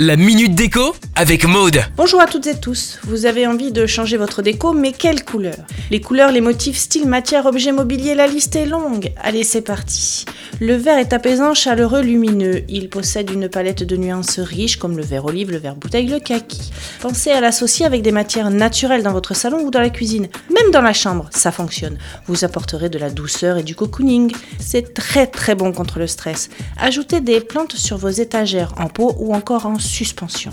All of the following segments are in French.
La minute déco avec Maude. Bonjour à toutes et tous. Vous avez envie de changer votre déco, mais quelle couleur? Les couleurs, les motifs, style, matière, objet mobilier, la liste est longue. Allez, c'est parti. Le vert est apaisant, chaleureux, lumineux. Il possède une palette de nuances riches comme le vert olive, le vert bouteille, le kaki. Pensez à l'associer avec des matières naturelles dans votre salon ou dans la cuisine. Même dans la chambre, ça fonctionne. Vous apporterez de la douceur et du cocooning. C'est très très bon contre le stress. Ajoutez des plantes sur vos étagères en pot ou encore en suspension.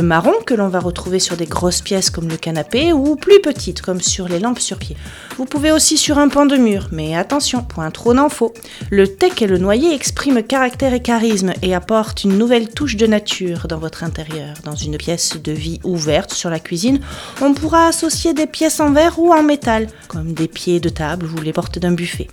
Marron que l'on va retrouver sur des grosses pièces comme le canapé ou plus petites comme sur les lampes sur pied. Vous pouvez aussi sur un pan de mur, mais attention, point trop d'infos. Le teck et le noyer expriment caractère et charisme et apportent une nouvelle touche de nature dans votre intérieur. Dans une pièce de vie ouverte sur la cuisine, on pourra associer des pièces en verre ou en métal, comme des pieds de table ou les portes d'un buffet.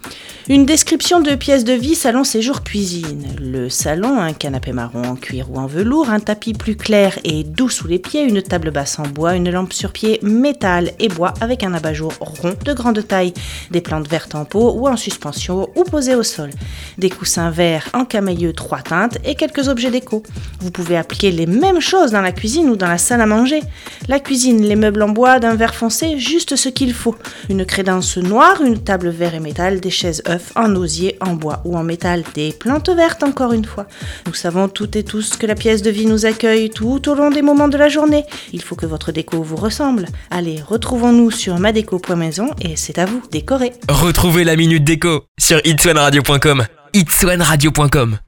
Une description de pièces de vie salon séjour cuisine. Le salon, un canapé marron en cuir ou en velours, un tapis plus clair et doux sous les pieds, une table basse en bois, une lampe sur pied métal et bois avec un abat-jour rond de grande taille, des plantes vertes en pot ou en suspension ou posées au sol, des coussins verts en camailleux trois teintes et quelques objets déco. Vous pouvez appliquer les mêmes choses dans la cuisine ou dans la salle à manger. La cuisine, les meubles en bois d'un vert foncé, juste ce qu'il faut. Une crédence noire, une table vert et métal, des chaises œufs en osier, en bois ou en métal, des plantes vertes encore une fois. Nous savons toutes et tous que la pièce de vie nous accueille tout au long des moments de la journée. Il faut que votre déco vous ressemble. Allez, retrouvons-nous sur madeco.maison et c'est à vous, décorer. Retrouvez la minute déco sur itswanradio.com. itswanradio.com